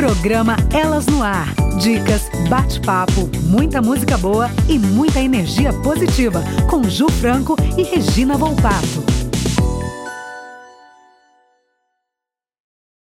Programa Elas no Ar. Dicas, bate-papo, muita música boa e muita energia positiva com Ju Franco e Regina Volpato.